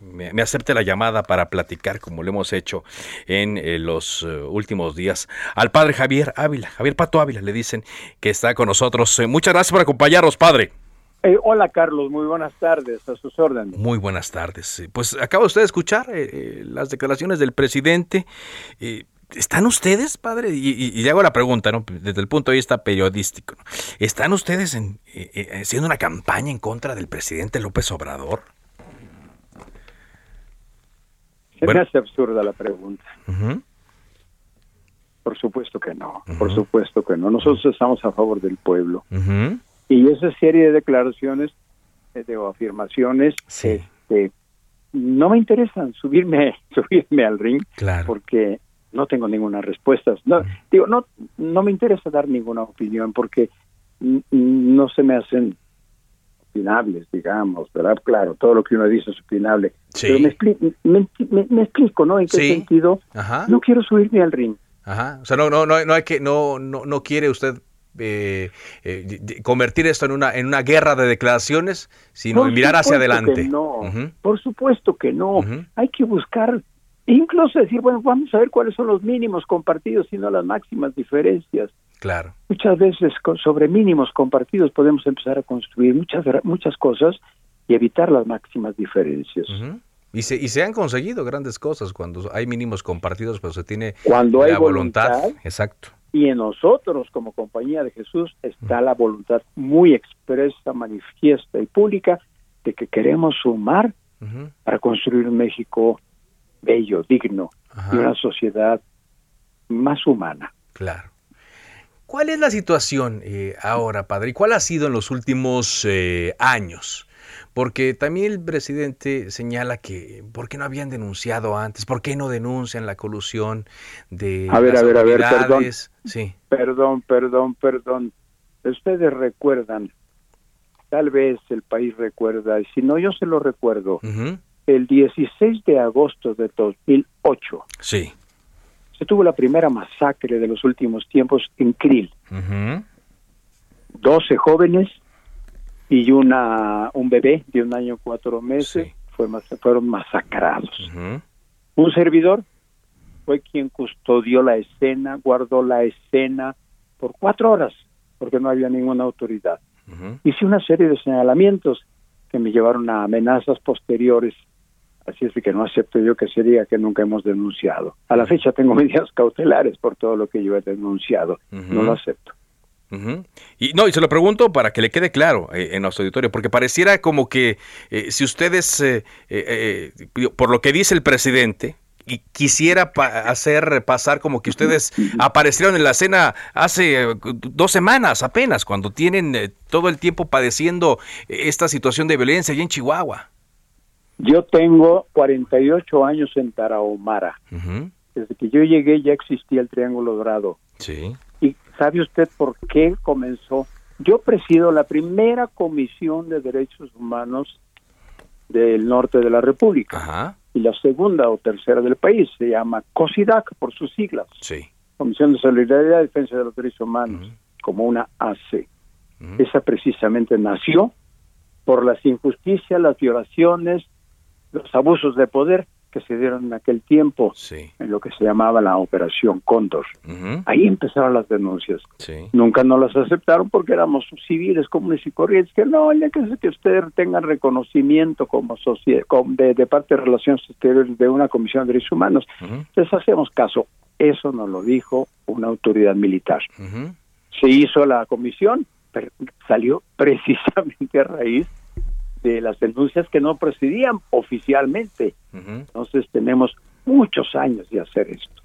me, me, acepte la llamada para platicar, como lo hemos hecho en eh, los uh, últimos días, al padre Javier Ávila, Javier Pato Ávila, le dicen que está con nosotros. Eh, muchas gracias por acompañarnos, padre. Eh, hola Carlos, muy buenas tardes, a sus órdenes. Muy buenas tardes. Pues acaba usted de escuchar eh, las declaraciones del presidente. ¿Están ustedes, padre? Y, y, y, hago la pregunta, ¿no? Desde el punto de vista periodístico, ¿no? ¿están ustedes en, eh, haciendo una campaña en contra del presidente López Obrador? Se bueno. me hace absurda la pregunta. Uh -huh. Por supuesto que no, uh -huh. por supuesto que no. Nosotros estamos a favor del pueblo. Uh -huh. Y esa serie de declaraciones, eh, de afirmaciones, sí. este, no me interesan subirme, subirme al ring, claro. porque no tengo ninguna respuesta. No, digo, no, no me interesa dar ninguna opinión porque no se me hacen opinables, digamos, ¿verdad? Claro, todo lo que uno dice es opinable. Sí. Pero me, expli me, me, me, explico, ¿no? ¿En qué sí. sentido? Ajá. No quiero subirme al ring. Ajá. O sea, no, no, no, no hay que, no, no, no quiere usted eh, eh, convertir esto en una, en una guerra de declaraciones, sino Por mirar hacia adelante. no, Uh -huh. por supuesto que no. Uh -huh. Hay que buscar, incluso decir, bueno, vamos a ver cuáles son los mínimos compartidos y no las máximas diferencias. Claro. Muchas veces sobre mínimos compartidos podemos empezar a construir muchas muchas cosas y evitar las máximas diferencias. Y se, y se han conseguido grandes cosas cuando hay mínimos compartidos, pero se tiene Cuando hay la voluntad. voluntad, Exacto. y en nosotros como compañía de Jesús está la voluntad muy expresa, manifiesta y pública de que queremos sumar para construir un México bello, digno Ajá. y una sociedad más humana. Claro. ¿Cuál es la situación eh, ahora, padre? ¿Y cuál ha sido en los últimos eh, años? Porque también el presidente señala que ¿por qué no habían denunciado antes? ¿Por qué no denuncian la colusión de A ver, las a ver, a ver, perdón. Sí. Perdón, perdón, perdón. Ustedes recuerdan, tal vez el país recuerda, y si no, yo se lo recuerdo. El 16 de agosto de 2008 Sí. se tuvo la primera masacre de los últimos tiempos en Krill. Ujú. 12 jóvenes y una un bebé de un año cuatro meses Sí. fue mas- fueron masacrados. Un servidor fue quien custodió la escena, guardó la escena por cuatro horas, porque no había ninguna autoridad. Ujú. Hice una serie de señalamientos que me llevaron a amenazas posteriores, así es que no acepto yo que se diga que nunca hemos denunciado. A la fecha tengo medidas cautelares por todo lo que yo he denunciado, no lo acepto. Y no, y se lo pregunto para que le quede claro eh, en nuestro auditorio, porque pareciera como que eh, si ustedes, eh, por lo que dice el presidente, y quisiera pa- hacer pasar como que ustedes aparecieron en la escena hace dos semanas apenas, cuando tienen todo el tiempo padeciendo esta situación de violencia allá en Chihuahua. Yo tengo 48 años en Tarahumara. Ujú. Desde que yo llegué ya existía el Triángulo Dorado. Sí. ¿Y sabe usted por qué comenzó? Yo presido la primera comisión de derechos humanos del norte de la República Ajá. y la segunda o tercera del país. Se llama COSIDAC por sus siglas, Sí. Comisión de Solidaridad y Defensa de los Derechos Humanos, como una AC. Esa precisamente nació por las injusticias, las violaciones, los abusos de poder que se dieron en aquel tiempo Sí. en lo que se llamaba la Operación Cóndor. Ahí empezaron las denuncias. Sí. Nunca nos las aceptaron porque éramos civiles, comunes y corrientes, que no, ya que, que ustedes tengan reconocimiento como sociedad, de, de parte de Relaciones Exteriores de una Comisión de Derechos Humanos, les hacemos caso. Eso nos lo dijo una autoridad militar. Se hizo la comisión, pero salió precisamente a raíz de las denuncias que no procedían oficialmente. Entonces tenemos muchos años de hacer esto,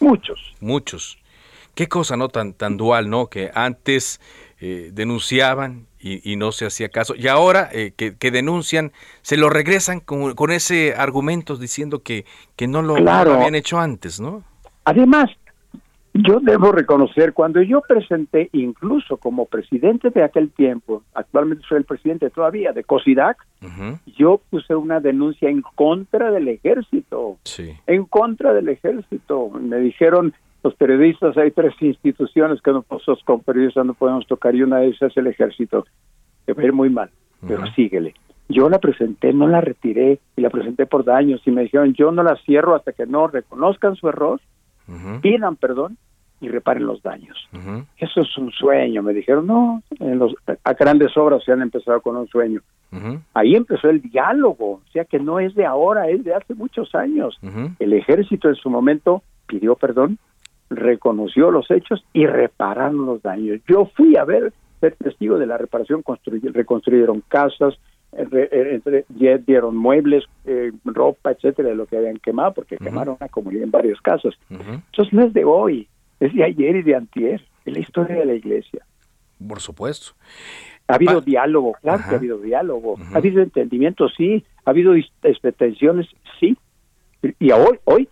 muchos. Muchos. Qué cosa, ¿no? Tan, tan dual, ¿no? Que antes eh, denunciaban y, no se hacía caso. Y ahora eh, que, denuncian, se lo regresan con, con ese argumento diciendo que, que no lo, habían hecho antes, ¿no? Además, yo debo reconocer, cuando yo presenté, incluso como presidente de aquel tiempo, actualmente soy el presidente todavía de COSIDAC, yo puse una denuncia en contra del ejército. Sí. En contra del ejército. Me dijeron los periodistas, hay tres instituciones que nosotros con periodistas no podemos tocar y una de esas es el ejército. Que va a ir muy mal, pero síguele. Yo la presenté, no la retiré y la presenté por daños y me dijeron, yo no la cierro hasta que no reconozcan su error, pidan perdón y reparen los daños. Eso es un sueño. Me dijeron, no, en los, a grandes obras se han empezado con un sueño. Ahí empezó el diálogo, o sea que no es de ahora, es de hace muchos años. El ejército en su momento pidió perdón, reconoció los hechos y repararon los daños. Yo fui a ver, ser testigo de la reparación, reconstruyeron casas, eh, dieron muebles, eh, ropa, etcétera, de lo que habían quemado, porque quemaron una comunidad en varias casas. Entonces no es de hoy, es de ayer y de antier, es la historia de la iglesia. Por supuesto. Ha habido diálogo, claro que ha habido diálogo. Ha habido entendimiento, sí. Ha habido expectaciones, sí. Y hoy, hoy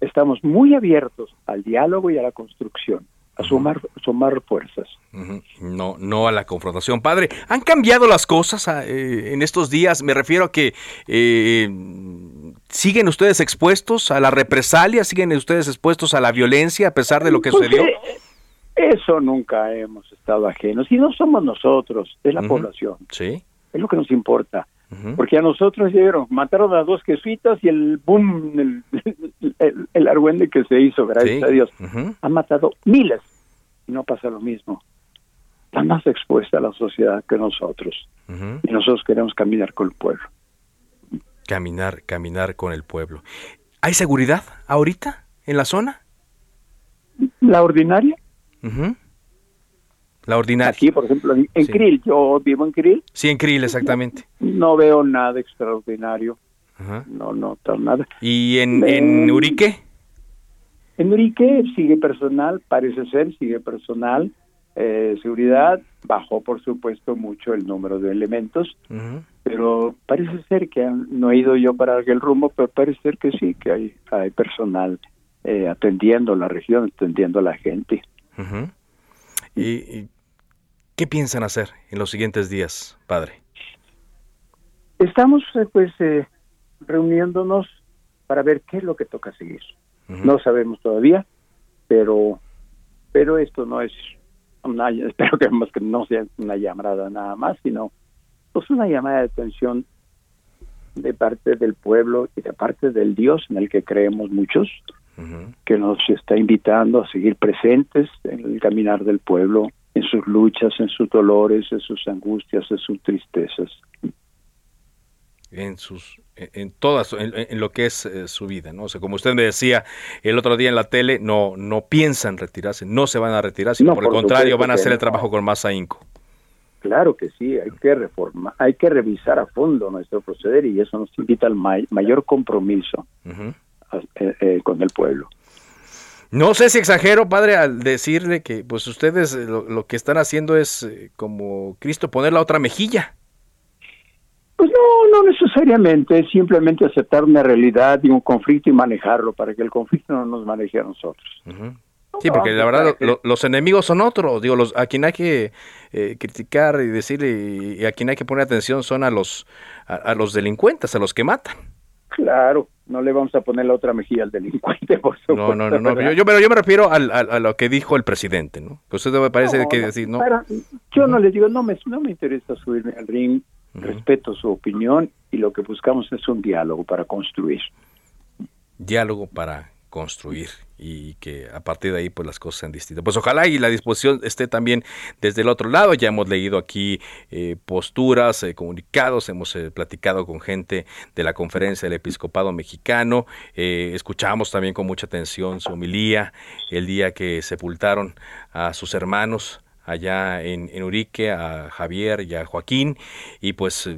estamos muy abiertos al diálogo y a la construcción, a sumar, sumar fuerzas. No, no a la confrontación. Padre, ¿han cambiado las cosas ah, eh, en estos días? Me refiero a que eh, siguen ustedes expuestos a la represalia, siguen ustedes expuestos a la violencia a pesar de lo que pues, sucedió. Eh, eso nunca hemos estado ajenos y no somos nosotros, es la población. Sí. Es lo que nos importa. Porque a nosotros llegaron, mataron a dos jesuitas y el boom, el, el, argüende que se hizo, gracias a Dios, ha matado miles y no pasa lo mismo. Está más expuesta a la sociedad que nosotros y nosotros queremos caminar con el pueblo. Caminar, caminar con el pueblo. ¿Hay seguridad ahorita en la zona? La ordinaria. La ordinaria. Aquí, por ejemplo, en, Krill, yo vivo en Krill. Sí, en Krill, exactamente. No, veo nada extraordinario. No noto nada. ¿Y en, en Urique? En Urique sigue personal, parece ser, sigue personal. Eh, seguridad bajó, por supuesto, mucho el número de elementos, pero parece ser que no he ido yo para aquel rumbo, pero parece ser que sí, que hay, hay personal eh, atendiendo la región, atendiendo a la gente. ¿Y, ¿Qué piensan hacer en los siguientes días, padre? Estamos eh, pues eh, reuniéndonos para ver qué es lo que toca seguir. No sabemos todavía, pero pero esto no es una, espero que, que no sea una llamada nada más, sino pues una llamada de atención de parte del pueblo y de parte del Dios en el que creemos muchos, que nos está invitando a seguir presentes en el caminar del pueblo, en sus luchas, en sus dolores, en sus angustias, en sus tristezas. En sus, en todas, en, lo que es eh, su vida, ¿no? O sea, como usted me decía el otro día en la tele, no, no piensan retirarse, no se van a retirar, sino por, el contrario van a hacer el trabajo con más ahínco. Claro que sí, hay que reformar, hay que revisar a fondo nuestro proceder y eso nos invita al mayor compromiso eh, eh, con el pueblo. No sé si exagero, padre, al decirle que pues ustedes eh, lo, que están haciendo es eh, como Cristo poner la otra mejilla. Pues no, no necesariamente, es simplemente aceptar una realidad y un conflicto y manejarlo para que el conflicto no nos maneje a nosotros. Sí, porque la verdad los enemigos son otros, digo, los, a quien hay que eh, criticar y decirle y, a quien hay que poner atención son a los, a los delincuentes, a los que matan. Claro, no le vamos a poner la otra mejilla al delincuente, por supuesto. No, no, no, Yo, pero yo me refiero a lo que dijo el presidente, ¿no? Que usted me parece que decir, ¿no? yo no le digo, no me, no me interesa subirme al ring, respeto su opinión y lo que buscamos es un diálogo para construir. Diálogo para construir y que a partir de ahí pues las cosas sean distintas. Pues ojalá y la disposición esté también desde el otro lado. Ya hemos leído aquí eh, posturas, eh, comunicados, hemos eh, platicado con gente de la conferencia del episcopado mexicano, escuchamos también con mucha atención su homilía el día que sepultaron a sus hermanos allá en, Urique, a Javier y a Joaquín, y pues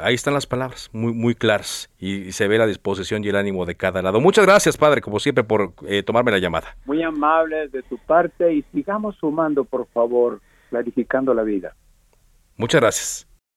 ahí están las palabras, muy, muy claras, y, se ve la disposición y el ánimo de cada lado. Muchas gracias, Padre, como siempre, por eh, tomarme la llamada. Muy amable de tu parte, y sigamos sumando, por favor. clarificando la vida. Muchas gracias.